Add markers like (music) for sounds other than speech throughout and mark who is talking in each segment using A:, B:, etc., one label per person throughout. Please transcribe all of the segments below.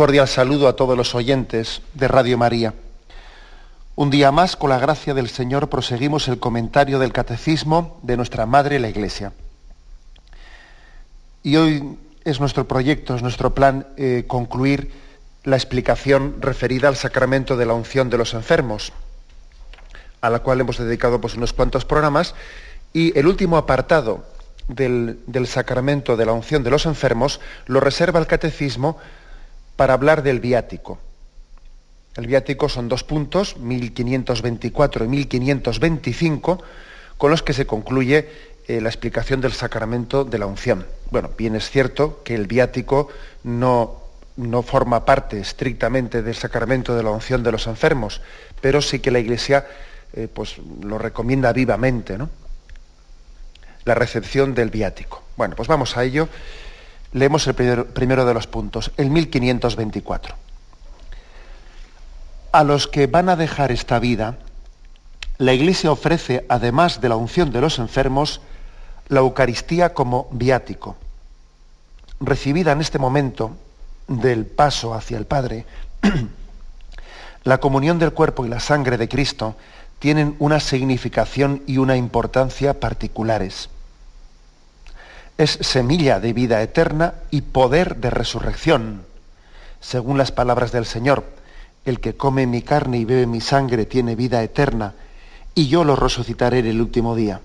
A: Cordial saludo a todos los oyentes de Radio María. Un día más, con la gracia del Señor, proseguimos el comentario del Catecismo de nuestra Madre la Iglesia. Y hoy es nuestro proyecto, es nuestro plan eh, concluir la explicación referida al sacramento de la unción de los enfermos, a la cual hemos dedicado pues, unos cuantos programas. Y el último apartado del, del sacramento de la unción de los enfermos lo reserva el Catecismo para hablar del viático. El viático son dos puntos, 1524 y 1525, con los que se concluye eh, la explicación del sacramento de la unción. Bueno, bien es cierto que el viático no, no forma parte estrictamente del sacramento de la unción de los enfermos, pero sí que la Iglesia eh, pues, lo recomienda vivamente, ¿no? La recepción del viático. Bueno, pues vamos a ello. Leemos el primero, de los puntos, el 1524. A los que van a dejar esta vida, la Iglesia ofrece, además de la unción de los enfermos, la Eucaristía como viático. Recibida en este momento del paso hacia el Padre, (clears throat) la comunión del cuerpo y la sangre de Cristo tienen una significación y una importancia particulares es semilla de vida eterna y poder de resurrección. Según las palabras del Señor, el que come mi carne y bebe mi sangre tiene vida eterna, y yo lo resucitaré en el último día.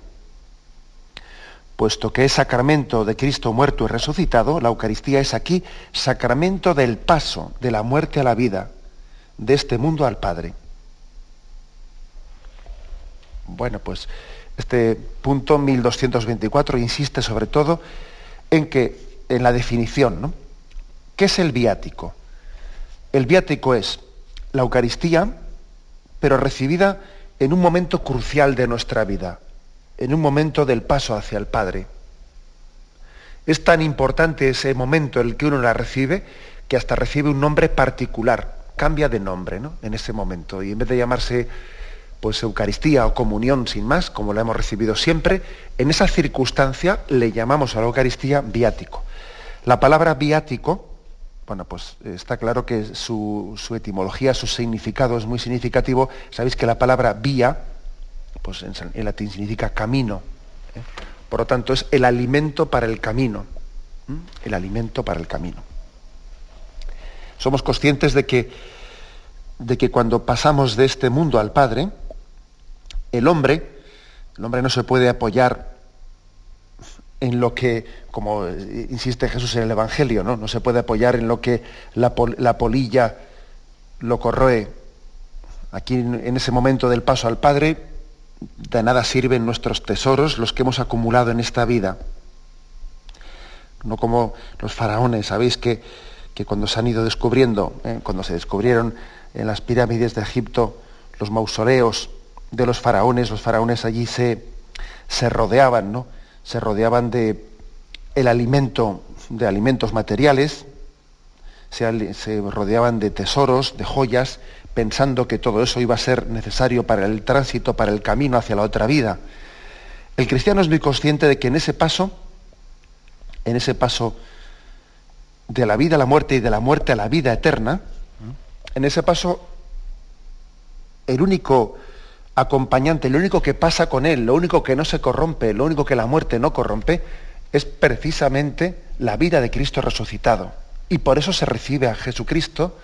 A: Puesto que es sacramento de Cristo muerto y resucitado, la Eucaristía es aquí sacramento del paso de la muerte a la vida, de este mundo al Padre. Bueno, pues este punto 1224 insiste sobre todo en que en la definición, ¿no? ¿Qué es el viático? El viático es la Eucaristía, pero recibida en un momento crucial de nuestra vida, en un momento del paso hacia el Padre. Es tan importante ese momento en el que uno la recibe que hasta recibe un nombre particular, cambia de nombre ¿no? en ese momento. Y en vez de llamarse pues Eucaristía o comunión sin más, como la hemos recibido siempre, en esa circunstancia le llamamos a la Eucaristía viático. La palabra viático, bueno, pues está claro que su, etimología, su significado es muy significativo. Sabéis que la palabra vía, pues en, latín significa camino. ¿eh? Por lo tanto, es el alimento para el camino. El alimento para el camino. Somos conscientes de que, de que cuando pasamos de este mundo al Padre, el hombre, el hombre no se puede apoyar en lo que, como insiste Jesús en el Evangelio, no, no se puede apoyar en lo que la, polilla lo corroe. Aquí en ese momento del paso al Padre, de nada sirven nuestros tesoros, los que hemos acumulado en esta vida. No como los faraones, sabéis que, que cuando se han ido descubriendo, eh, cuando se descubrieron en las pirámides de Egipto los mausoleos de los faraones, los faraones allí se, se rodeaban, ¿no? Se rodeaban de el alimento, de alimentos materiales, se, se rodeaban de tesoros, de joyas, pensando que todo eso iba a ser necesario para el tránsito, para el camino hacia la otra vida. El cristiano es muy consciente de que en ese paso, en ese paso de la vida a la muerte y de la muerte a la vida eterna, en ese paso, el único acompañante, lo único que pasa con él, lo único que no se corrompe, lo único que la muerte no corrompe, es precisamente la vida de Cristo resucitado. Y por eso se recibe a Jesucristo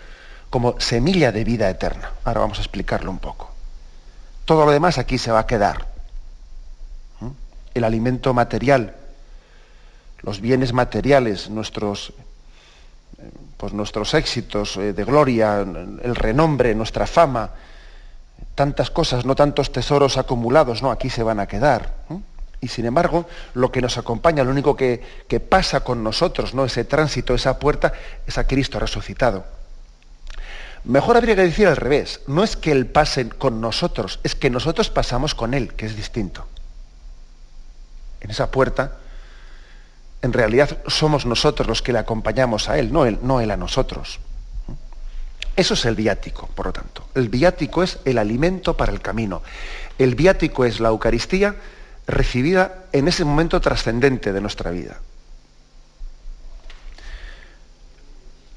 A: como semilla de vida eterna. Ahora vamos a explicarlo un poco. Todo lo demás aquí se va a quedar. ¿Mm? El alimento material, los bienes materiales, nuestros, pues nuestros éxitos eh, de gloria, el renombre, nuestra fama, tantas cosas, no tantos tesoros acumulados, no, aquí se van a quedar. Y sin embargo, lo que nos acompaña, lo único que, que pasa con nosotros, ¿no? ese tránsito, esa puerta, es a Cristo resucitado. Mejor habría que decir al revés, no es que Él pase con nosotros, es que nosotros pasamos con Él, que es distinto. En esa puerta en realidad somos nosotros los que le acompañamos a Él, no Él, no él a nosotros. Eso es el viático, por lo tanto. El viático es el alimento para el camino. El viático es la Eucaristía recibida en ese momento trascendente de nuestra vida.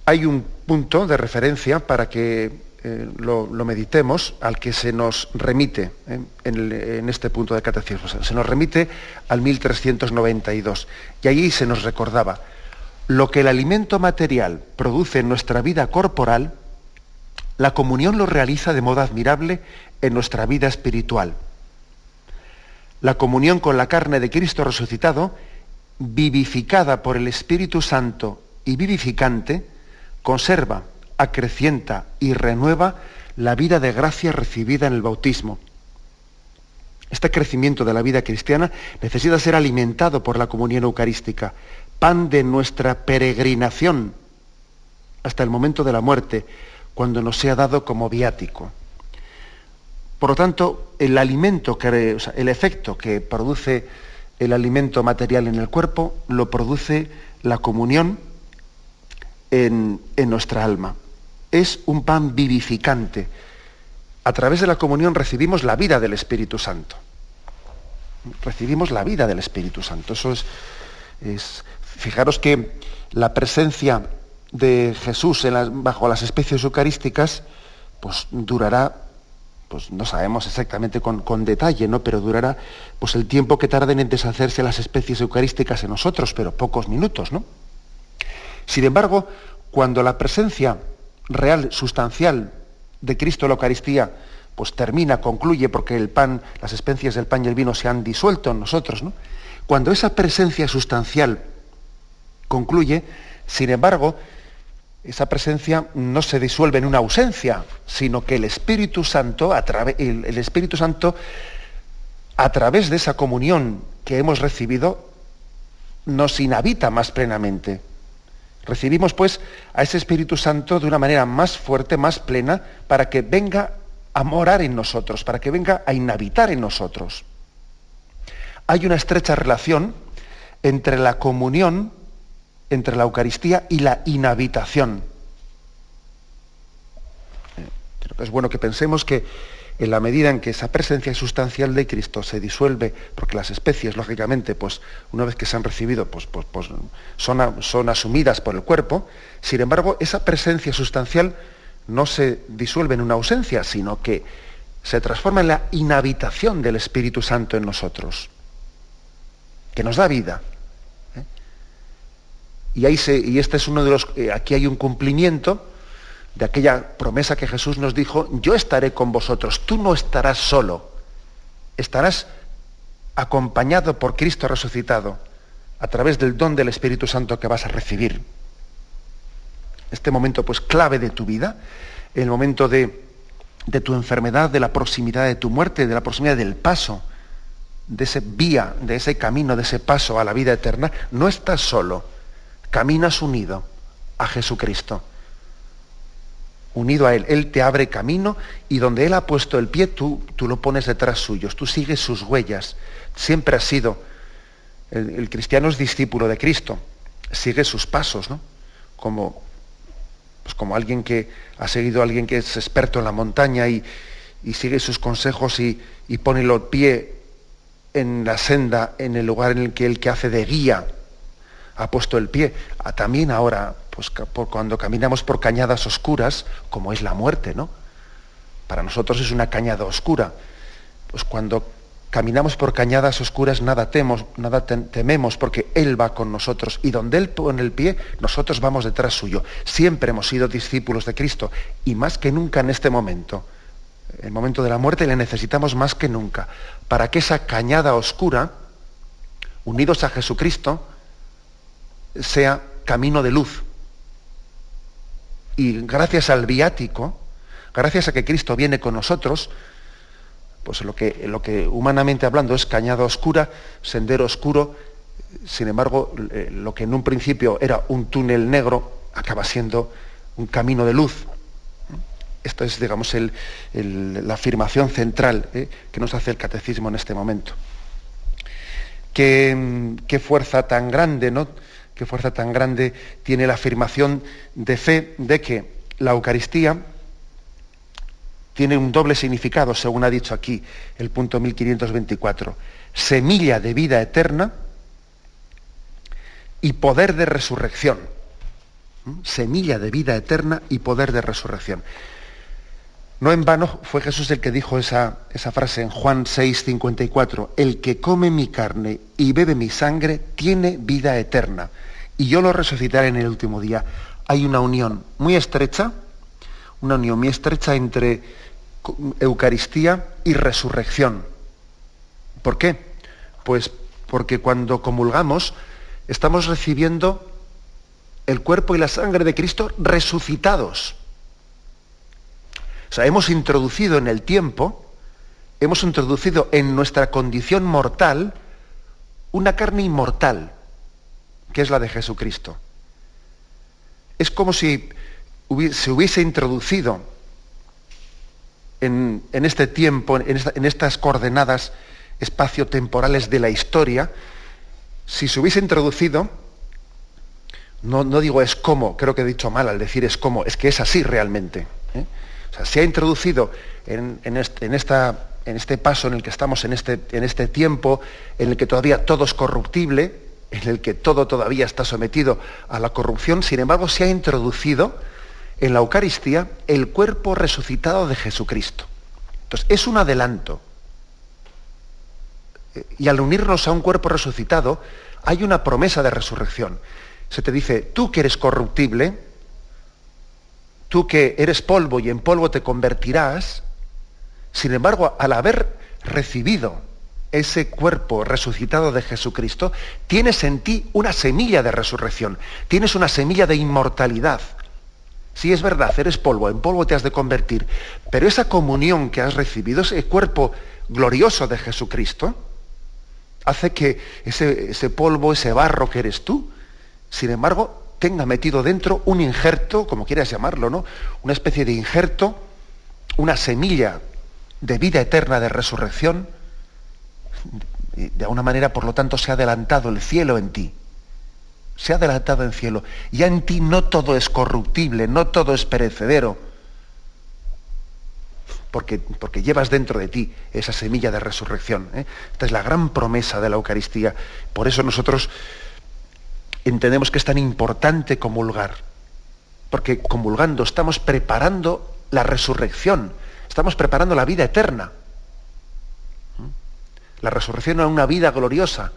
A: Hay un punto de referencia para que eh, lo, meditemos, al que se nos remite eh, en, este punto de catecismo. Se nos remite al 1392. Y allí se nos recordaba, lo que el alimento material produce en nuestra vida corporal, la comunión lo realiza de modo admirable en nuestra vida espiritual. La comunión con la carne de Cristo resucitado, vivificada por el Espíritu Santo y vivificante, conserva acrecienta y renueva la vida de gracia recibida en el bautismo. Este crecimiento de la vida cristiana necesita ser alimentado por la comunión eucarística, pan de nuestra peregrinación hasta el momento de la muerte, cuando nos sea dado como viático. Por lo tanto, el alimento, el efecto que produce el alimento material en el cuerpo, lo produce la comunión en nuestra alma es un pan vivificante. A través de la comunión recibimos la vida del Espíritu Santo. Recibimos la vida del Espíritu Santo. Eso es, fijaros que la presencia de Jesús bajo las especies eucarísticas, pues durará, pues no sabemos exactamente con, con, detalle, ¿no? Pero durará pues el tiempo que tarden en deshacerse las especies eucarísticas en nosotros, pero pocos minutos, ¿no? Sin embargo, cuando la presencia real, sustancial de Cristo la Eucaristía, pues termina, concluye, porque el pan, las especies del pan y el vino se han disuelto en nosotros, ¿no? Cuando esa presencia sustancial concluye, sin embargo, esa presencia no se disuelve en una ausencia, sino que el Espíritu Santo, a el, Espíritu Santo, a través de esa comunión que hemos recibido, nos inhabita más plenamente. Recibimos pues a ese Espíritu Santo de una manera más fuerte, más plena, para que venga a morar en nosotros, para que venga a inhabitar en nosotros. Hay una estrecha relación entre la comunión, entre la Eucaristía y la inhabitación. Creo que es bueno que pensemos que en la medida en que esa presencia sustancial de Cristo se disuelve, porque las especies, lógicamente, pues una vez que se han recibido, pues, pues, pues son, son asumidas por el cuerpo, sin embargo, esa presencia sustancial no se disuelve en una ausencia, sino que se transforma en la inhabitación del Espíritu Santo en nosotros, que nos da vida. Y este es uno de los... Eh, aquí hay un cumplimiento de aquella promesa que Jesús nos dijo, yo estaré con vosotros, tú no estarás solo, estarás acompañado por Cristo resucitado a través del don del Espíritu Santo que vas a recibir. Este momento pues clave de tu vida, el momento de, de tu enfermedad, de la proximidad de tu muerte, de la proximidad del paso, de ese vía, de ese camino, de ese paso a la vida eterna, no estás solo, caminas unido a Jesucristo unido a Él. Él te abre camino y donde Él ha puesto el pie, tú, tú lo pones detrás suyos, tú sigues sus huellas. Siempre has sido, el, cristiano es discípulo de Cristo, sigue sus pasos, ¿no? Como, pues como alguien que ha seguido a alguien que es experto en la montaña y, sigue sus consejos y, y pone el pie en la senda, en el lugar en el que el que hace de guía ha puesto el pie. También ahora pues cuando caminamos por cañadas oscuras, como es la muerte, ¿no? Para nosotros es una cañada oscura. Pues cuando caminamos por cañadas oscuras nada temos, nada tememos, porque Él va con nosotros y donde Él pone el pie, nosotros vamos detrás suyo. Siempre hemos sido discípulos de Cristo y más que nunca en este momento, el momento de la muerte, le necesitamos más que nunca para que esa cañada oscura, unidos a Jesucristo, sea camino de luz Y gracias al viático, gracias a que Cristo viene con nosotros, pues lo que, lo que humanamente hablando es cañada oscura, sendero oscuro, sin embargo, eh, lo que en un principio era un túnel negro acaba siendo un camino de luz. Esta es, digamos, la afirmación central eh, que nos hace el catecismo en este momento. Qué, qué, fuerza tan grande, ¿no? Qué fuerza tan grande tiene la afirmación de fe de que la Eucaristía tiene un doble significado, según ha dicho aquí el punto 1524. Semilla de vida eterna y poder de resurrección. ¿Mm? Semilla de vida eterna y poder de resurrección. No en vano fue Jesús el que dijo esa, esa frase en Juan 6, 54. El que come mi carne y bebe mi sangre tiene vida eterna. Y yo lo resucitaré en el último día. Hay una unión muy estrecha, una unión muy estrecha entre Eucaristía y resurrección. ¿Por qué? Pues porque cuando comulgamos estamos recibiendo el cuerpo y la sangre de Cristo resucitados. O sea, hemos introducido en el tiempo, hemos introducido en nuestra condición mortal una carne inmortal, que es la de Jesucristo. Es como si se hubiese introducido en, este tiempo, en, estas coordenadas espaciotemporales de la historia, si se hubiese introducido, no, digo es como, creo que he dicho mal al decir es como, es que es así realmente. Sea, se ha introducido en, esta, en, este paso en el que estamos, en este, en este tiempo, en el que todavía todo es corruptible, en el que todo todavía está sometido a la corrupción, sin embargo se ha introducido en la Eucaristía el cuerpo resucitado de Jesucristo. Entonces, es un adelanto. Eh, y al unirnos a un cuerpo resucitado, hay una promesa de resurrección. Se te dice, tú que eres corruptible, tú que eres polvo y en polvo te convertirás, sin embargo, al haber recibido ese cuerpo resucitado de Jesucristo, tienes en ti una semilla de resurrección, tienes una semilla de inmortalidad. Sí, es verdad, eres polvo, en polvo te has de convertir, pero esa comunión que has recibido, ese cuerpo glorioso de Jesucristo, hace que ese, ese polvo, ese barro que eres tú, sin embargo, tenga metido dentro un injerto, como quieras llamarlo, ¿no? Una especie de injerto, una semilla de vida eterna, de resurrección. De alguna manera, por lo tanto, se ha adelantado el cielo en ti se ha adelantado en cielo. Ya en ti no todo es corruptible, no todo es perecedero, porque, porque llevas dentro de ti esa semilla de resurrección. ¿eh? Esta es la gran promesa de la Eucaristía. Por eso nosotros entendemos que es tan importante comulgar, porque comulgando estamos preparando la resurrección, estamos preparando la vida eterna. ¿Mm? La resurrección a una vida gloriosa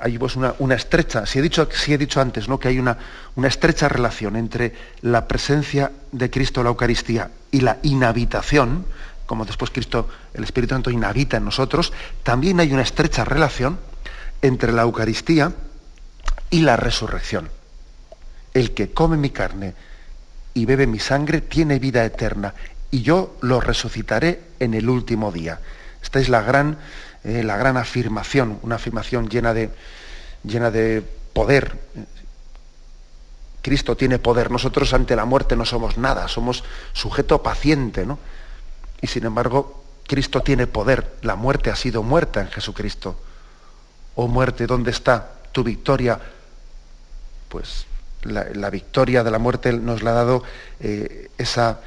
A: hay pues una, estrecha, si he, dicho, si he dicho antes ¿no? que hay una, una, estrecha relación entre la presencia de Cristo en la Eucaristía y la inhabitación, como después Cristo, el Espíritu Santo inhabita en nosotros, también hay una estrecha relación entre la Eucaristía y la resurrección. El que come mi carne y bebe mi sangre tiene vida eterna y yo lo resucitaré en el último día. Esta es la gran eh, la gran afirmación, una afirmación llena de, llena de poder. Cristo tiene poder, nosotros ante la muerte no somos nada, somos sujeto paciente, ¿no? Y sin embargo, Cristo tiene poder, la muerte ha sido muerta en Jesucristo. Oh muerte, ¿dónde está tu victoria? Pues la, victoria de la muerte nos la ha dado eh, esa,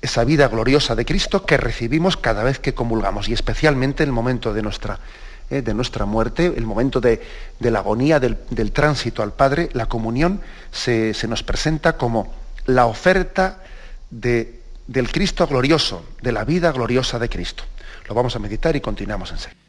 A: esa vida gloriosa de Cristo que recibimos cada vez que comulgamos y especialmente en el momento de nuestra, eh, de nuestra muerte, el momento de, la agonía, del, tránsito al Padre, la comunión se, nos presenta como la oferta de, del Cristo glorioso, de la vida gloriosa de Cristo. Lo vamos a meditar y continuamos en serio.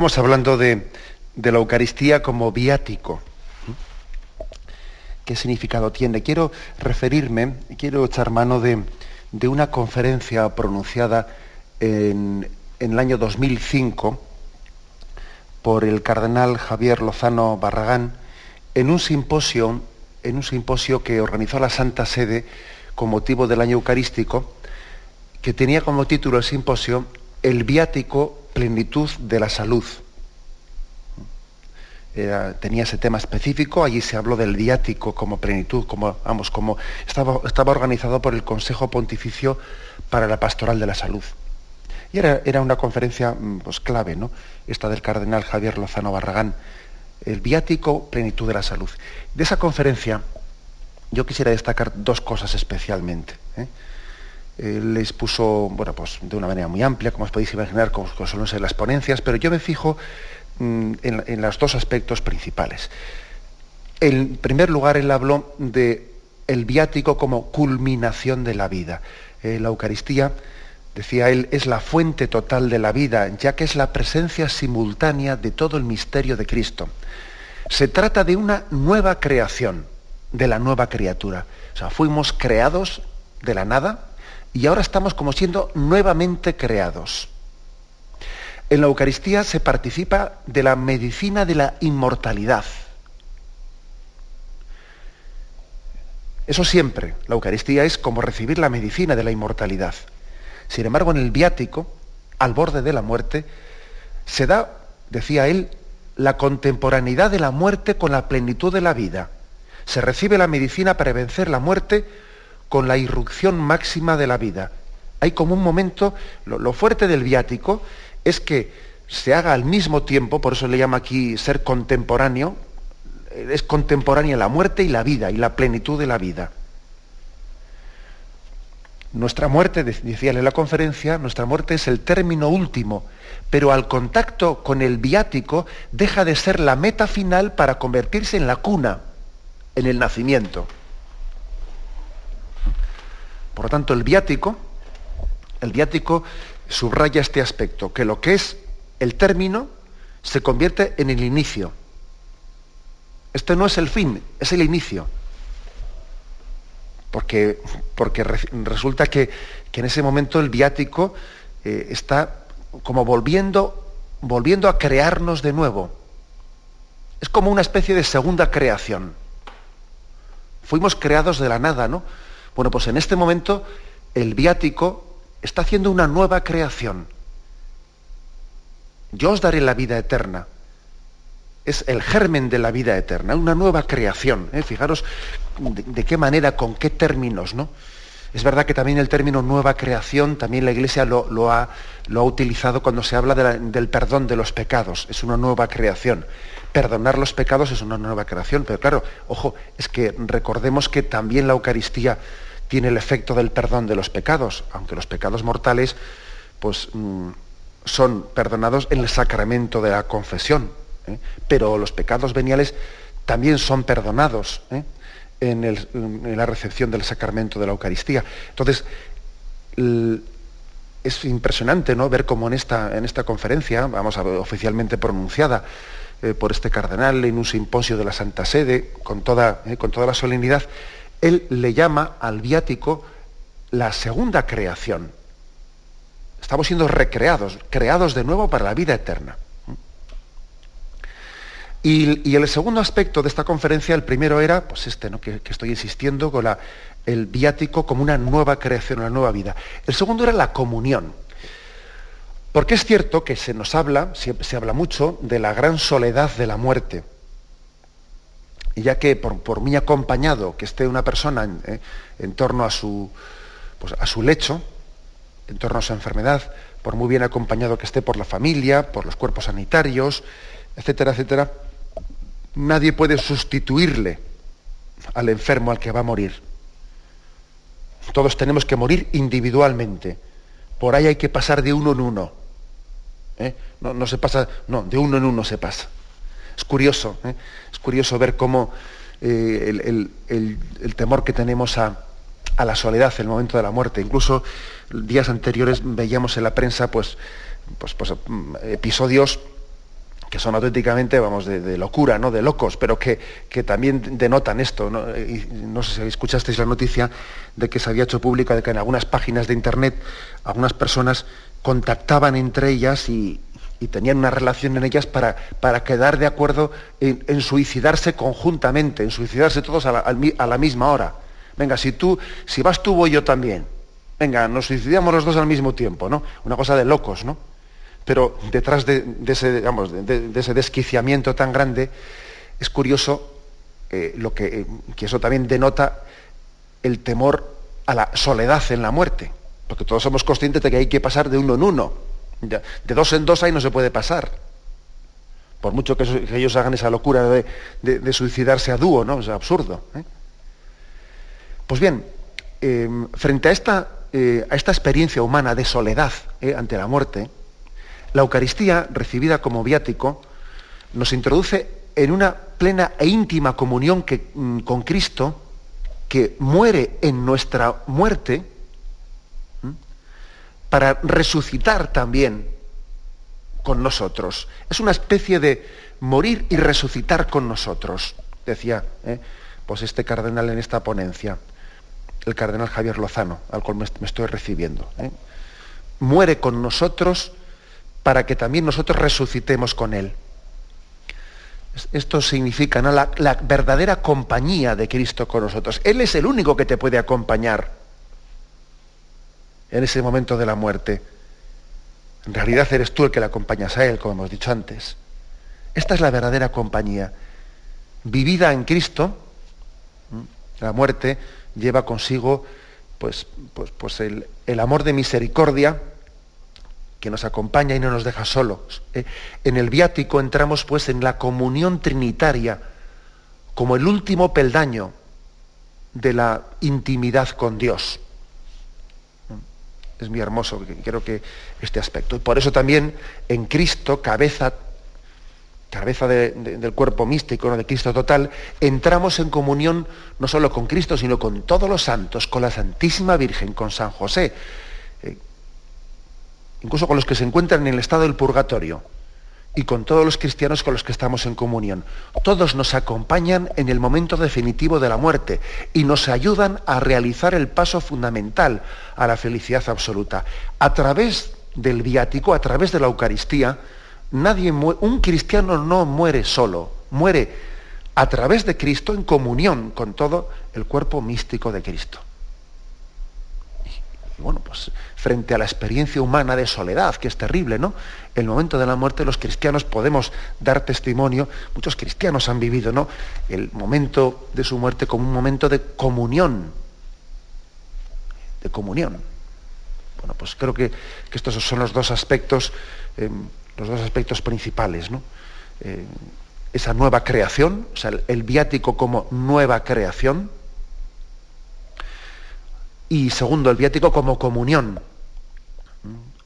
A: Estamos hablando de, la Eucaristía como viático. ¿Qué significado tiene? Quiero referirme, quiero echar mano de, una conferencia pronunciada en, en, el año 2005 por el cardenal Javier Lozano Barragán en un simposio, en un simposio que organizó la Santa Sede con motivo del año eucarístico, que tenía como título el simposio El viático plenitud de la salud. tenía ese tema específico, allí se habló del viático como plenitud, como, vamos, como estaba, estaba organizado por el Consejo Pontificio para la Pastoral de la Salud. Y era, era una conferencia mm, pues, clave, ¿no? Esta del cardenal Javier Lozano Barragán, el viático plenitud de la salud. De esa conferencia yo quisiera destacar dos cosas especialmente. ¿eh? Les puso, bueno, pues de una manera muy amplia, como os podéis imaginar, como, suelen ser las ponencias, pero yo me fijo mm, en, los dos aspectos principales. En primer lugar, él habló de el viático como culminación de la vida. Eh, la Eucaristía, decía él, es la fuente total de la vida, ya que es la presencia simultánea de todo el misterio de Cristo. Se trata de una nueva creación, de la nueva criatura. O sea, fuimos creados de la nada y ahora estamos como siendo nuevamente creados. En la Eucaristía se participa de la medicina de la inmortalidad. Eso siempre, la Eucaristía es como recibir la medicina de la inmortalidad. Sin embargo, en el viático, al borde de la muerte, se da, decía él, la contemporaneidad de la muerte con la plenitud de la vida. Se recibe la medicina para vencer la muerte con la irrupción máxima de la vida. Hay como un momento, lo, fuerte del viático es que se haga al mismo tiempo, por eso le llama aquí ser contemporáneo, es contemporánea la muerte y la vida y la plenitud de la vida. Nuestra muerte, decía en la conferencia, nuestra muerte es el término último, pero al contacto con el viático deja de ser la meta final para convertirse en la cuna, en el nacimiento. Por lo tanto, el viático, el viático subraya este aspecto, que lo que es el término se convierte en el inicio. Este no es el fin, es el inicio. Porque, porque resulta que, en ese momento el viático eh, está como volviendo, volviendo a crearnos de nuevo. Es como una especie de segunda creación. Fuimos creados de la nada, ¿no? Bueno, pues en este momento el viático está haciendo una nueva creación. Yo os daré la vida eterna. Es el germen de la vida eterna, una nueva creación. ¿eh? Fijaros de, qué manera, con qué términos, ¿no? Es verdad que también el término nueva creación, también la Iglesia lo, ha, lo ha, utilizado cuando se habla del perdón de los pecados. Es una nueva creación. Perdonar los pecados es una nueva creación, pero claro, ojo, es que recordemos que también la Eucaristía tiene el efecto del perdón de los pecados, aunque los pecados mortales pues, mm, son perdonados en el sacramento de la confesión, ¿eh? pero los pecados veniales también son perdonados ¿eh? en, la recepción del sacramento de la Eucaristía. Entonces, es impresionante ¿no? ver cómo en esta, en esta conferencia, vamos a ver, oficialmente pronunciada eh, por este cardenal en un simposio de la Santa Sede, con toda, con toda la solemnidad, él le llama al viático la segunda creación. Estamos siendo recreados, creados de nuevo para la vida eterna. Y, el segundo aspecto de esta conferencia, el primero era, pues este, ¿no? que, estoy insistiendo, con la, el viático como una nueva creación, una nueva vida. El segundo era la comunión. Porque es cierto que se nos habla, se habla mucho de la gran soledad de la muerte ya que por, muy acompañado que esté una persona en, eh, torno a su, pues, a su lecho, en torno a su enfermedad, por muy bien acompañado que esté por la familia, por los cuerpos sanitarios, etcétera, etcétera, nadie puede sustituirle al enfermo al que va a morir. Todos tenemos que morir individualmente. Por ahí hay que pasar de uno en uno. ¿eh? No, no se pasa, no, de uno en uno se pasa. Es curioso, ¿eh? es curioso ver cómo eh, el, temor que tenemos a, la soledad, el momento de la muerte. Incluso días anteriores veíamos en la prensa pues, pues, pues mm, episodios que son auténticamente, vamos, de, locura, ¿no? De locos, pero que, que también denotan esto. ¿no? Y no sé si escuchasteis la noticia de que se había hecho público de que en algunas páginas de internet algunas personas contactaban entre ellas y, tenían una relación en ellas para, para quedar de acuerdo en, suicidarse conjuntamente, en suicidarse todos a la, misma hora. Venga, si tú, si vas tú, voy yo también. Venga, nos suicidamos los dos al mismo tiempo, ¿no? Una cosa de locos, ¿no? Pero detrás de, ese, de, ese, desquiciamiento tan grande, es curioso eh, lo que, que eso también denota el temor a la soledad en la muerte. Porque todos somos conscientes de que hay que pasar de uno en uno. De dos en dos ahí no se puede pasar. Por mucho que, ellos hagan esa locura de, suicidarse a dúo, ¿no? Es absurdo. ¿eh? Pues bien, em, frente a esta, eh, a esta, experiencia humana de soledad ante la muerte, la Eucaristía, recibida como viático, nos introduce en una plena e íntima comunión mm, con Cristo, que muere en nuestra muerte, para resucitar también con nosotros. Es una especie de morir y resucitar con nosotros, decía ¿eh? pues este cardenal en esta ponencia, el cardenal Javier Lozano, al cual me, estoy recibiendo. ¿eh? Muere con nosotros para que también nosotros resucitemos con Él. Esto significa la, la, verdadera compañía de Cristo con nosotros. Él es el único que te puede acompañar en ese momento de la muerte. En realidad eres tú el que le acompañas a Él, como hemos dicho antes. Esta es la verdadera compañía. Vivida en Cristo, la muerte lleva consigo pues, pues, pues el, el amor de misericordia que nos acompaña y no nos deja solos. Eh, en el viático entramos pues en la comunión trinitaria como el último peldaño de la intimidad con Dios. Es muy hermoso, creo que este aspecto. Y por eso también en Cristo, cabeza, cabeza del cuerpo místico, de Cristo total, entramos en comunión no solo con Cristo, sino con todos los santos, con la Santísima Virgen, con San José incluso con los que se encuentran en el estado del purgatorio y con todos los cristianos con los que estamos en comunión. Todos nos acompañan en el momento definitivo de la muerte y nos ayudan a realizar el paso fundamental a la felicidad absoluta. A través del viático, a través de la Eucaristía, nadie un cristiano no muere solo, muere a través de Cristo en comunión con todo el cuerpo místico de Cristo bueno, pues frente a la experiencia humana de soledad, que es terrible, ¿no? El momento de la muerte los cristianos podemos dar testimonio, muchos cristianos han vivido, ¿no? El momento de su muerte como un momento de comunión, de comunión. Bueno, pues creo que, estos son los dos aspectos, em, los dos aspectos principales, ¿no? Eh, esa nueva creación, o sea, el viático como nueva creación, y segundo, el viático como comunión.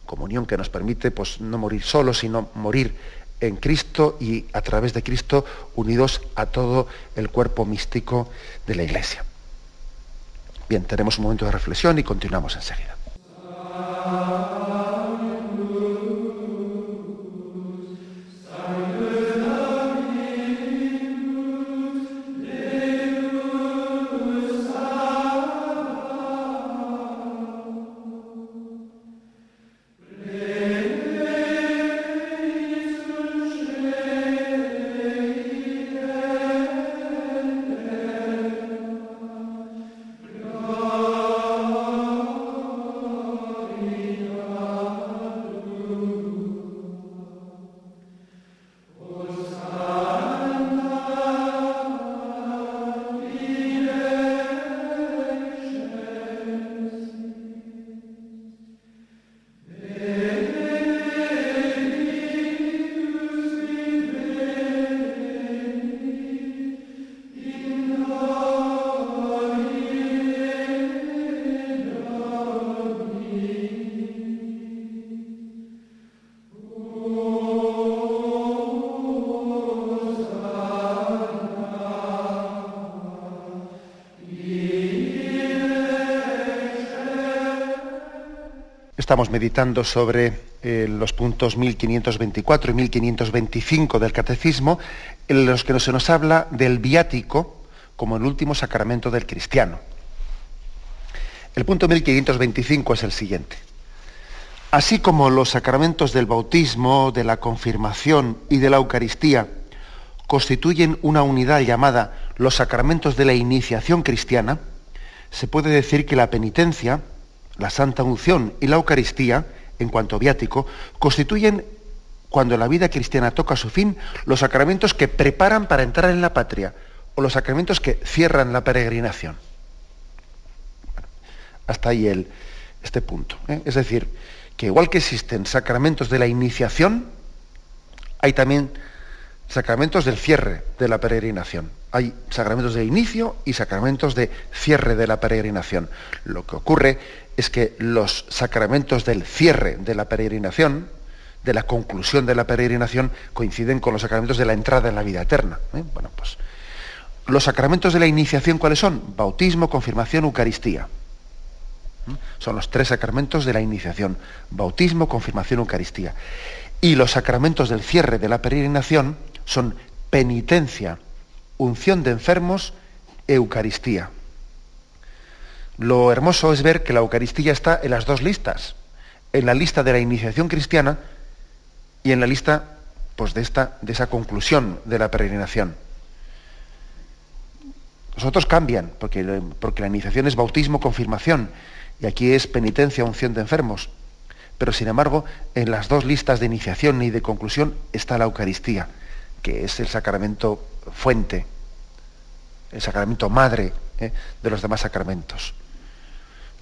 A: Comunión que nos permite pues, no morir solos, sino morir en Cristo y a través de Cristo unidos a todo el cuerpo místico de la Iglesia. Bien, tenemos un momento de reflexión y continuamos enseguida. Estamos meditando sobre eh, los puntos 1524 y 1525 del Catecismo, en los que se nos habla del viático como el último sacramento del cristiano. El punto 1525 es el siguiente. Así como los sacramentos del bautismo, de la confirmación y de la Eucaristía constituyen una unidad llamada los sacramentos de la iniciación cristiana, se puede decir que la penitencia, la santa unción y la Eucaristía, en cuanto viático, constituyen, cuando la vida cristiana toca su fin, los sacramentos que preparan para entrar en la patria o los sacramentos que cierran la peregrinación. hasta ahí el, este punto. ¿eh? Es decir, que igual que existen sacramentos de la iniciación, hay también sacramentos del cierre de la peregrinación. Hay sacramentos de inicio y sacramentos de cierre de la peregrinación. Lo que ocurre es que los sacramentos del cierre de la peregrinación, de la conclusión de la peregrinación, coinciden con los sacramentos de la entrada en la vida eterna. ¿eh? Bueno, pues los sacramentos de la iniciación, ¿cuáles son? Bautismo, confirmación, Eucaristía. Son los tres sacramentos de la iniciación, bautismo, confirmación, Eucaristía. Y los sacramentos del cierre de la peregrinación son penitencia, unción de enfermos, Eucaristía. Lo hermoso es ver que la Eucaristía está en las dos listas, en la lista de la iniciación cristiana y en la lista pues, de, esta, de esa conclusión de la peregrinación. Nosotros cambian, porque, porque la iniciación es bautismo, confirmación, y aquí es penitencia, unción de enfermos. Pero sin embargo, en las dos listas de iniciación y de conclusión está la Eucaristía, que es el sacramento fuente, el sacramento madre ¿eh? de los demás sacramentos.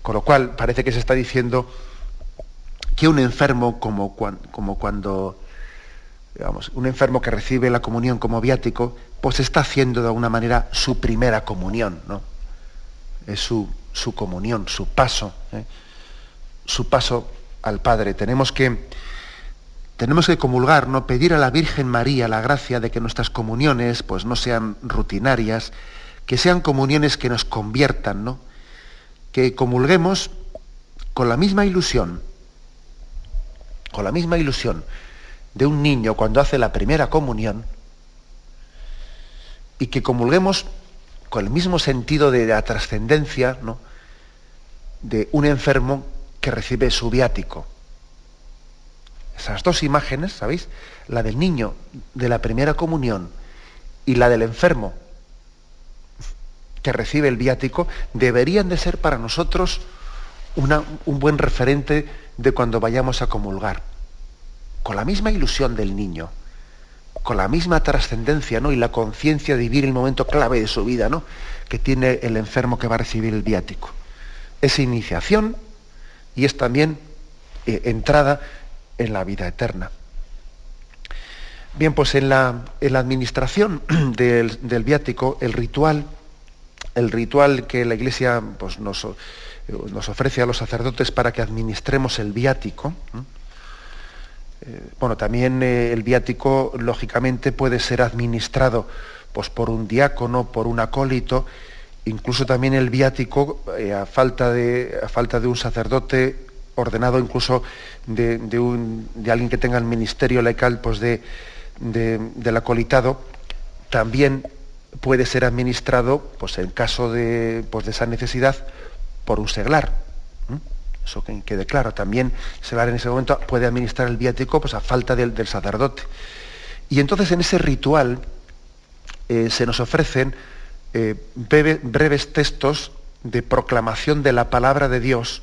A: Con lo cual, parece que se está diciendo que un enfermo, como, cuando, digamos, un enfermo que recibe la comunión como viático, pues está haciendo de alguna manera su primera comunión, ¿no? Es su su comunión, su paso, ¿eh? su paso al Padre. Tenemos que, tenemos que comulgar, ¿no? pedir a la Virgen María la gracia de que nuestras comuniones pues, no sean rutinarias, que sean comuniones que nos conviertan, ¿no? Que comulguemos con la misma ilusión, con la misma ilusión de un niño cuando hace la primera comunión, y que comulguemos con el mismo sentido de la trascendencia ¿no? de un enfermo que recibe su viático. Esas dos imágenes, ¿sabéis? La del niño de la primera comunión y la del enfermo que recibe el viático, deberían de ser para nosotros un buen referente de cuando vayamos a comulgar. Con la misma ilusión del niño con la misma trascendencia ¿no? y la conciencia de vivir el momento clave de su vida ¿no? que tiene el enfermo que va a recibir el viático. Es iniciación y es también eh, entrada en la vida eterna. Bien, pues en la, en la administración (clears throat) del, viático, el ritual, el ritual que la Iglesia pues, nos, nos, ofrece a los sacerdotes para que administremos el viático, eh, bueno, también eh, el viático, lógicamente, puede ser administrado pues, por un diácono, por un acólito, incluso también el viático, eh, a, falta de, a falta de un sacerdote ordenado, incluso de, alguien que tenga el ministerio legal pues, de, del acolitado, también puede ser administrado, pues en caso de, pues, de esa necesidad, por un seglar eso que quede claro, también se va en ese momento, puede administrar el viático pues, a falta del, sacerdote. Y entonces en ese ritual eh, se nos ofrecen eh, breves textos de proclamación de la palabra de Dios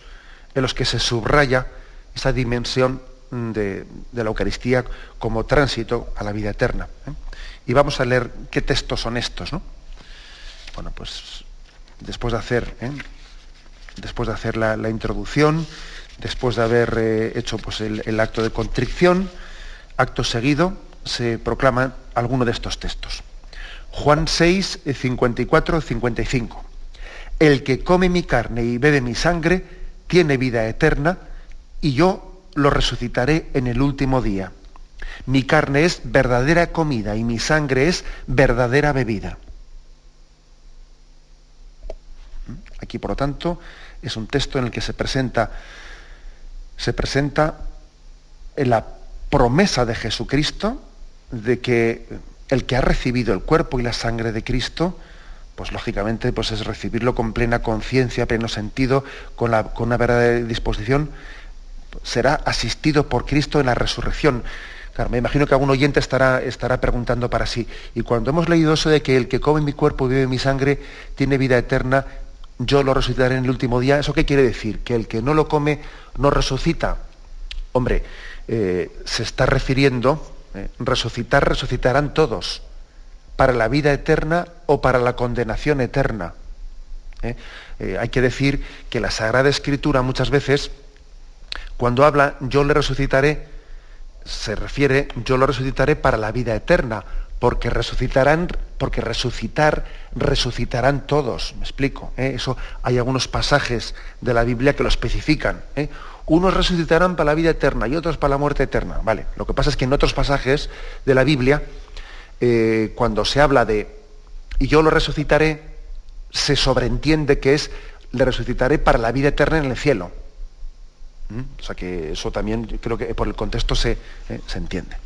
A: en los que se subraya esa dimensión de, la Eucaristía como tránsito a la vida eterna. ¿eh? Y vamos a leer qué textos son estos. ¿no? Bueno, pues después de hacer después de hacer la, introducción, después de haber eh, hecho pues, el, acto de contrición, acto seguido se proclama alguno de estos textos. Juan 6, 54, 55. El que come mi carne y bebe mi sangre tiene vida eterna y yo lo resucitaré en el último día. Mi carne es verdadera comida y mi sangre es verdadera bebida. Aquí, por lo tanto, es un texto en el que se presenta, se presenta en la promesa de Jesucristo de que el que ha recibido el cuerpo y la sangre de Cristo, pues lógicamente pues es recibirlo con plena conciencia, pleno sentido, con, la, con una verdadera disposición, será asistido por Cristo en la resurrección. Me imagino que algún oyente estará, estará preguntando para sí, y cuando hemos leído eso de que el que come mi cuerpo y bebe mi sangre tiene vida eterna, yo lo resucitaré en el último día, ¿eso qué quiere decir? ¿Que el que no lo come no resucita? Hombre, eh, se está refiriendo, eh, resucitar, resucitarán todos, para la vida eterna o para la condenación eterna. ¿eh? hay que decir que la Sagrada Escritura muchas veces, cuando habla yo le resucitaré, se refiere yo lo resucitaré para la vida eterna, porque resucitarán, porque resucitar, resucitarán todos. Me explico. ¿eh? Eso hay algunos pasajes de la Biblia que lo especifican. ¿eh? Unos resucitarán para la vida eterna y otros para la muerte eterna. Vale. Lo que pasa es que en otros pasajes de la Biblia, eh, cuando se habla de y yo lo resucitaré, se sobreentiende que es le resucitaré para la vida eterna en el cielo. O sea que eso también creo que por el contexto se, se entiende.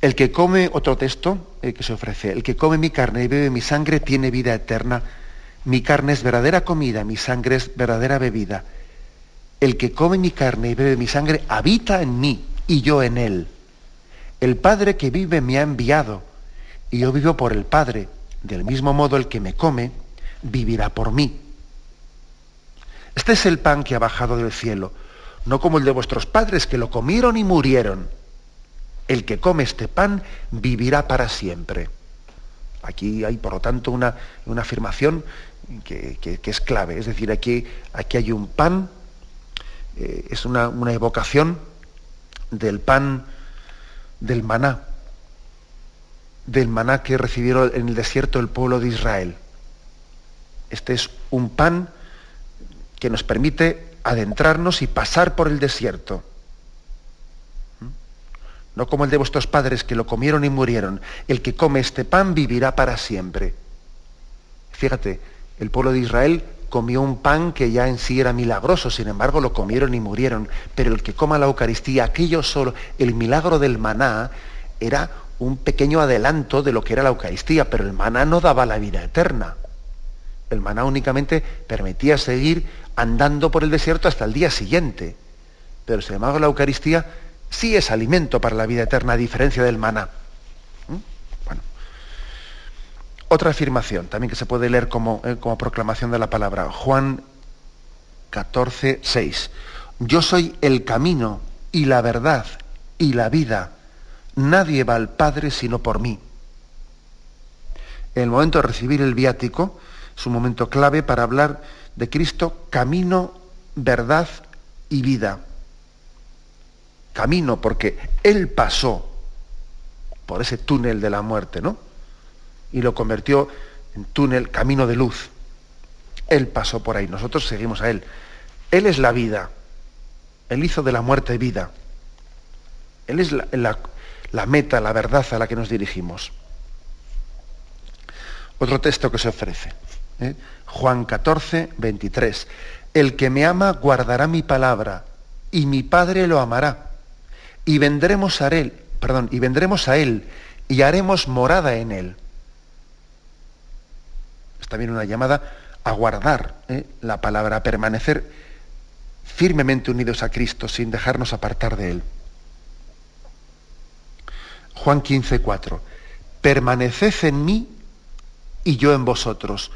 A: El que come, otro texto eh, que se ofrece, el que come mi carne y bebe mi sangre tiene vida eterna. Mi carne es verdadera comida, mi sangre es verdadera bebida. El que come mi carne y bebe mi sangre habita en mí y yo en él. El Padre que vive me ha enviado y yo vivo por el Padre. Del mismo modo el que me come vivirá por mí. Este es el pan que ha bajado del cielo, no como el de vuestros padres que lo comieron y murieron el que come este pan vivirá para siempre. Aquí hay, por lo tanto, una, afirmación que, es clave. Es decir, aquí, aquí hay un pan, eh, es una, una evocación del pan del maná, del maná que recibieron en el desierto el pueblo de Israel. Este es un pan que nos permite adentrarnos y pasar por el desierto no como el de vuestros padres que lo comieron y murieron. El que come este pan vivirá para siempre. Fíjate, el pueblo de Israel comió un pan que ya en sí era milagroso, sin embargo lo comieron y murieron. Pero el que coma la Eucaristía, aquello solo, el milagro del maná, era un pequeño adelanto de lo que era la Eucaristía, pero el maná no daba la vida eterna. El maná únicamente permitía seguir andando por el desierto hasta el día siguiente. Pero sin embargo la Eucaristía sí es alimento para la vida eterna, a diferencia del maná. ¿Mm? Bueno. Otra afirmación, también que se puede leer como, eh, como proclamación de la palabra. Juan 14, 6. Yo soy el camino y la verdad y la vida. Nadie va al Padre sino por mí. El momento de recibir el viático es un momento clave para hablar de Cristo, camino, verdad y vida camino, porque Él pasó por ese túnel de la muerte, ¿no? Y lo convirtió en túnel, camino de luz. Él pasó por ahí, nosotros seguimos a Él. Él es la vida. Él hizo de la muerte vida. Él es la, meta, la verdad a la que nos dirigimos. Otro texto que se ofrece. ¿Eh? Juan 14, 23. El que me ama guardará mi palabra y mi Padre lo amará y vendremos a él, perdón, y vendremos a él y haremos morada en él. Es también una llamada a guardar ¿eh? la palabra, a permanecer firmemente unidos a Cristo sin dejarnos apartar de él. Juan 15, 4. Permaneced en mí y yo en vosotros.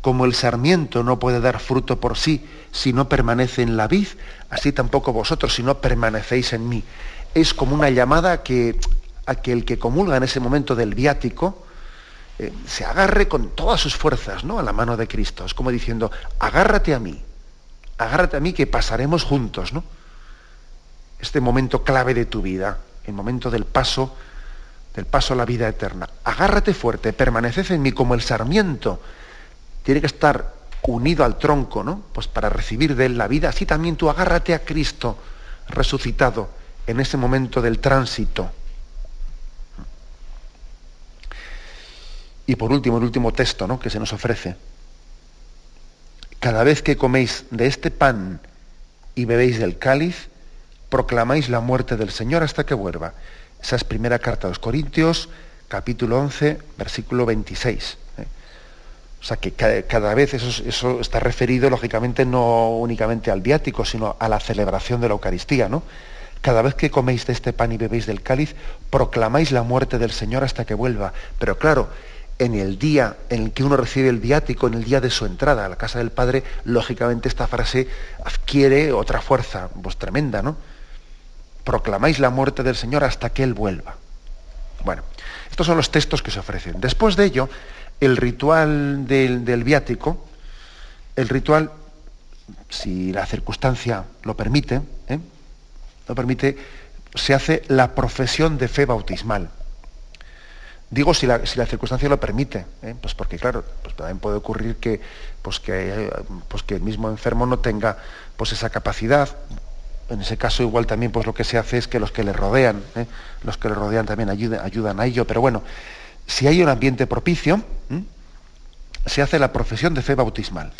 A: Como el sarmiento no puede dar fruto por sí si no permanece en la vid, así tampoco vosotros si no permanecéis en mí es como una llamada a que, el que comulga en ese momento del viático eh, se agarre con todas sus fuerzas ¿no? a la mano de Cristo. Es como diciendo, agárrate a mí, agárrate a mí que pasaremos juntos. ¿no? Este momento clave de tu vida, el momento del paso, del paso a la vida eterna. Agárrate fuerte, permaneced en mí como el sarmiento. Tiene que estar unido al tronco, ¿no? Pues para recibir de él la vida, así también tú agárrate a Cristo resucitado en ese momento del tránsito. Y por último, el último texto ¿no? que se nos ofrece. Cada vez que coméis de este pan y bebéis del cáliz, proclamáis la muerte del Señor hasta que vuelva. Esa es primera carta a los Corintios, capítulo 11, versículo 26. O sea que cada, vez eso, eso, está referido, lógicamente, no únicamente al viático, sino a la celebración de la Eucaristía, ¿no? Cada vez que coméis de este pan y bebéis del cáliz, proclamáis la muerte del Señor hasta que vuelva. Pero claro, en el día en el que uno recibe el viático, en el día de su entrada a la casa del Padre, lógicamente esta frase adquiere otra fuerza, pues tremenda, ¿no? Proclamáis la muerte del Señor hasta que Él vuelva. Bueno, estos son los textos que se ofrecen. Después de ello, el ritual del, viático, el ritual, si la circunstancia lo permite, ¿eh? lo permite, se hace la profesión de fe bautismal. Digo si la, circunstancia lo permite, ¿eh? pues porque claro, pues también puede ocurrir que, pues que, pues que el mismo enfermo no tenga pues esa capacidad. En ese caso igual también pues lo que se hace es que los que le rodean, ¿eh? los que le rodean también ayuden, ayudan a ello. Pero bueno, si hay un ambiente propicio, se hace la profesión de fe bautismal.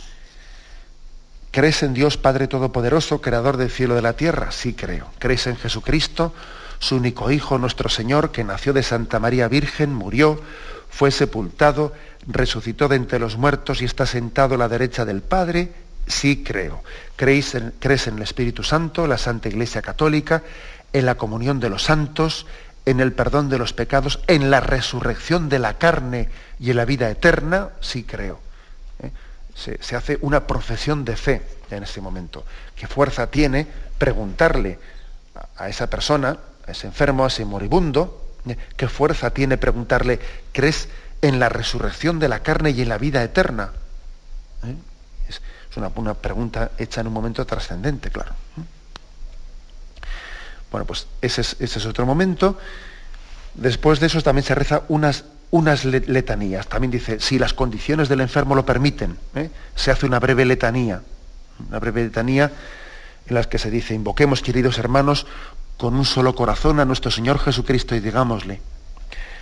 A: ¿Crees en Dios Padre Todopoderoso, Creador del cielo y de la tierra? Sí creo. ¿Crees en Jesucristo? su único Hijo, nuestro Señor, que nació de Santa María Virgen, murió, fue sepultado, resucitó de entre los muertos y está sentado a la derecha del Padre, sí creo. ¿Crees en, ¿Crees en el Espíritu Santo, la Santa Iglesia Católica, en la comunión de los santos, en el perdón de los pecados, en la resurrección de la carne y en la vida eterna? Sí creo. ¿Eh? Se, hace una profesión de fe en ese momento. ¿Qué fuerza tiene preguntarle a esa persona ese enfermo, a ese moribundo, ¿eh? ¿qué fuerza tiene preguntarle, ¿crees en la resurrección de la carne y en la vida eterna? ¿Eh? Es, una, pregunta hecha en un momento trascendente, claro. ¿Eh? Bueno, pues ese es, otro momento. Después de eso también se reza unas, unas letanías. También dice, si las condiciones del enfermo lo permiten, se hace una breve letanía. Una breve letanía en las que se dice, invoquemos, queridos hermanos, con un solo corazón a nuestro Señor Jesucristo y digámosle,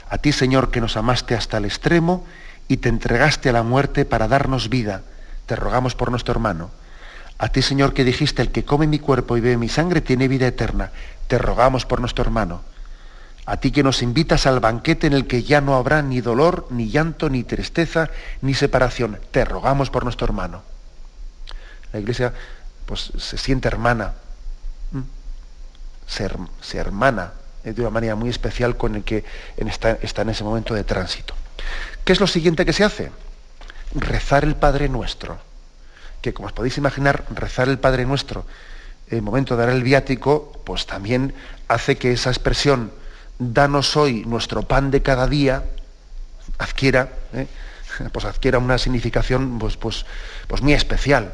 A: a ti Señor que nos amaste hasta el extremo y te entregaste a la muerte para darnos vida, te rogamos por nuestro hermano. A ti Señor que dijiste, el que come mi cuerpo y bebe mi sangre tiene vida eterna, te rogamos por nuestro hermano. A ti que nos invitas al banquete en el que ya no habrá ni dolor, ni llanto, ni tristeza, ni separación, te rogamos por nuestro hermano. La iglesia pues se siente hermana se, hermana de una manera muy especial con el que está en ese momento de tránsito. ¿Qué es lo siguiente que se hace? Rezar el Padre Nuestro. Que como os podéis imaginar, rezar el Padre Nuestro en el momento de dar el viático, pues también hace que esa expresión, danos hoy nuestro pan de cada día, adquiera, ¿eh? (laughs) pues adquiera una significación pues, pues, pues muy especial.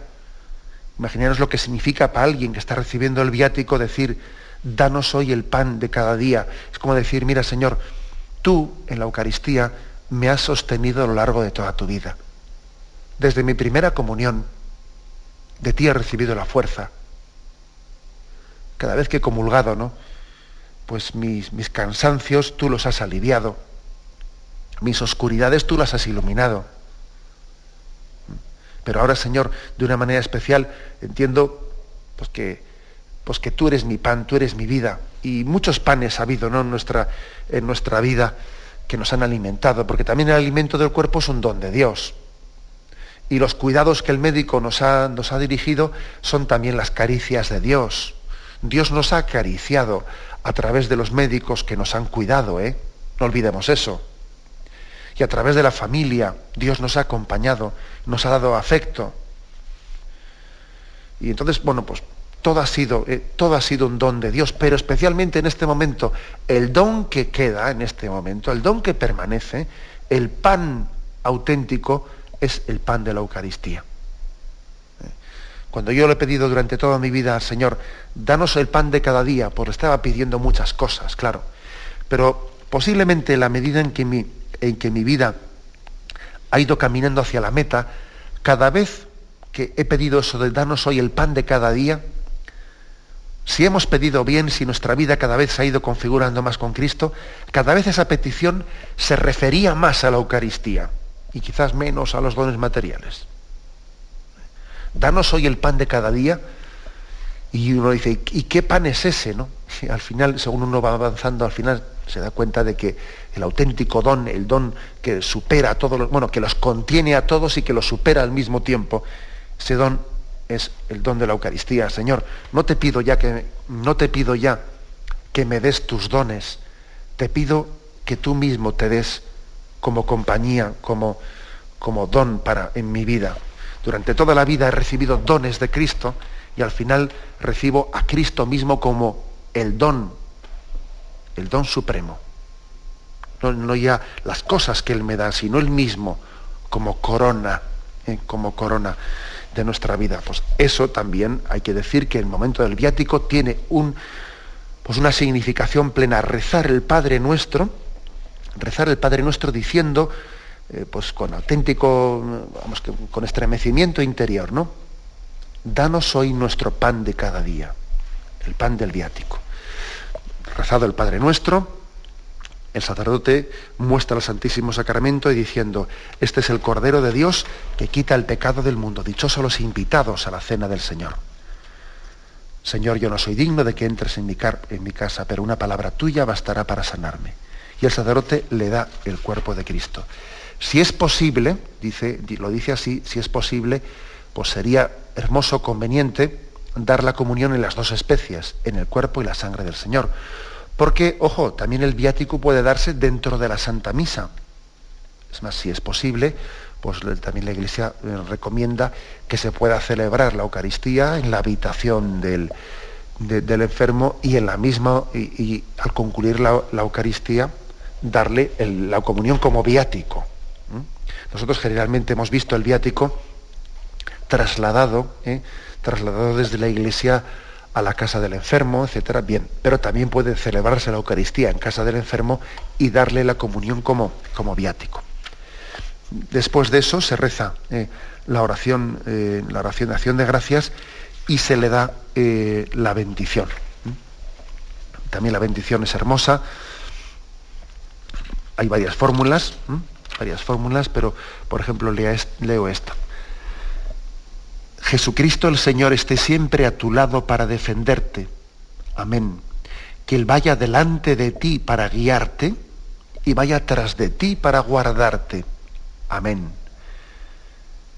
A: Imaginaros lo que significa para alguien que está recibiendo el viático decir, danos hoy el pan de cada día. Es como decir, mira Señor, tú en la Eucaristía me has sostenido a lo largo de toda tu vida. Desde mi primera comunión, de ti he recibido la fuerza. Cada vez que he comulgado, ¿no? Pues mis, mis cansancios tú los has aliviado. Mis oscuridades tú las has iluminado. Pero ahora, Señor, de una manera especial, entiendo pues, que, pues que tú eres mi pan, tú eres mi vida. Y muchos panes ha habido ¿no? nuestra, en nuestra vida que nos han alimentado, porque también el alimento del cuerpo es un don de Dios. Y los cuidados que el médico nos ha, nos ha dirigido son también las caricias de Dios. Dios nos ha acariciado a través de los médicos que nos han cuidado, ¿eh? No olvidemos eso. Y a través de la familia, Dios nos ha acompañado, nos ha dado afecto. Y entonces, bueno, pues todo ha, sido, eh, todo ha sido un don de Dios, pero especialmente en este momento, el don que queda en este momento, el don que permanece, el pan auténtico es el pan de la Eucaristía. Cuando yo le he pedido durante toda mi vida, Señor, danos el pan de cada día, pues estaba pidiendo muchas cosas, claro, pero posiblemente la medida en que mi, en que mi vida ha ido caminando hacia la meta, cada vez que he pedido eso de darnos hoy el pan de cada día, si hemos pedido bien, si nuestra vida cada vez se ha ido configurando más con Cristo, cada vez esa petición se refería más a la Eucaristía y quizás menos a los dones materiales. Danos hoy el pan de cada día Y uno dice, ¿y qué pan es ese? ¿no? Al final, según uno va avanzando, al final se da cuenta de que el auténtico don, el don que supera a todos los, bueno, que los contiene a todos y que los supera al mismo tiempo, ese don es el don de la Eucaristía. Señor, no te pido ya que no te pido ya que me des tus dones, te pido que tú mismo te des como compañía, como, como don para en mi vida. Durante toda la vida he recibido dones de Cristo y al final recibo a Cristo mismo como el don, el don supremo. No, ya las cosas que Él me da, sino Él mismo como corona, eh, como corona de nuestra vida. Pues eso también hay que decir que el momento del viático tiene un, pues una significación plena. Rezar el Padre Nuestro, rezar el Padre Nuestro diciendo, eh, pues con auténtico, vamos, con estremecimiento interior, ¿no? Danos hoy nuestro pan de cada día, el pan del viático. Rezado el Padre Nuestro, el sacerdote muestra el Santísimo Sacramento y diciendo, este es el Cordero de Dios que quita el pecado del mundo. Dichosos los invitados a la cena del Señor. Señor, yo no soy digno de que entres en mi, en mi casa, pero una palabra tuya bastará para sanarme. Y el sacerdote le da el cuerpo de Cristo. Si es posible, dice, lo dice así, si es posible, pues sería hermoso, conveniente, dar la comunión en las dos especies, en el cuerpo y la sangre del Señor porque, ojo, también el viático puede darse dentro de la Santa Misa. Es más, si es posible, pues también la Iglesia eh, recomienda que se pueda celebrar la Eucaristía en la habitación del, del enfermo y en la misma, y, al concluir la, Eucaristía, darle la comunión como viático. Nosotros generalmente hemos visto el viático trasladado, ¿eh? trasladado desde la Iglesia a la casa del enfermo, etcétera, bien, pero también puede celebrarse la Eucaristía en casa del enfermo y darle la comunión como, como viático. Después de eso se reza eh, la oración, eh, la oración de acción de gracias y se le da la bendición. También la bendición es hermosa. Hay varias fórmulas, varias fórmulas, pero por ejemplo leo esta. Jesucristo el Señor esté siempre a tu lado para defenderte. Amén. Que Él vaya delante de ti para guiarte y vaya tras de ti para guardarte. Amén.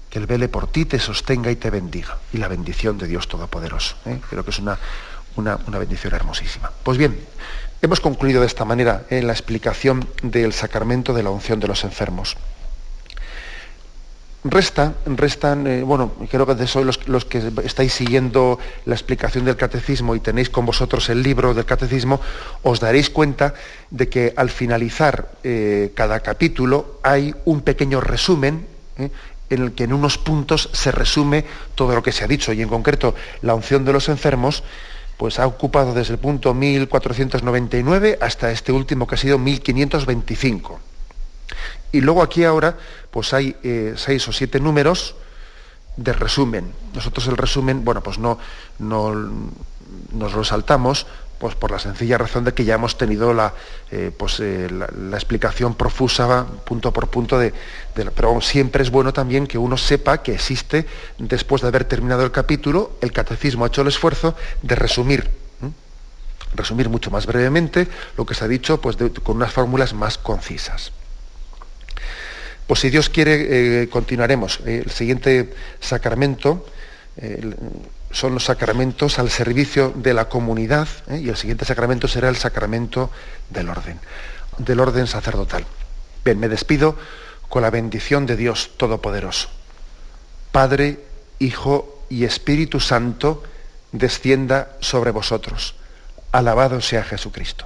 A: Que Él vele por ti, te sostenga y te bendiga. Y la bendición de Dios Todopoderoso. ¿eh? Creo que es una, una, bendición hermosísima. Pues bien, hemos concluido de esta manera en ¿eh? la explicación del sacramento de la unción de los enfermos. Resta, restan, eh, bueno, creo que sois los, los, que estáis siguiendo la explicación del catecismo y tenéis con vosotros el libro del catecismo, os daréis cuenta de que al finalizar eh, cada capítulo hay un pequeño resumen en el que en unos puntos se resume todo lo que se ha dicho y en concreto la unción de los enfermos pues ha ocupado desde el punto 1499 hasta este último que ha sido 1525. Y luego aquí ahora pues hay eh, seis o siete números de resumen. Nosotros el resumen, bueno, pues no, no nos lo saltamos pues por la sencilla razón de que ya hemos tenido la, eh, pues, eh, la, explicación profusa punto por punto de, Pero siempre es bueno también que uno sepa que existe, después de haber terminado el capítulo, el catecismo ha hecho el esfuerzo de resumir, resumir mucho más brevemente lo que se ha dicho pues, con unas fórmulas más concisas. Pues si Dios quiere, eh, continuaremos. El siguiente sacramento son los sacramentos al servicio de la comunidad y el siguiente sacramento será el sacramento del orden, del orden sacerdotal. Bien, me despido con la bendición de Dios Todopoderoso. Padre, Hijo y Espíritu Santo, descienda sobre vosotros. Alabado sea Jesucristo.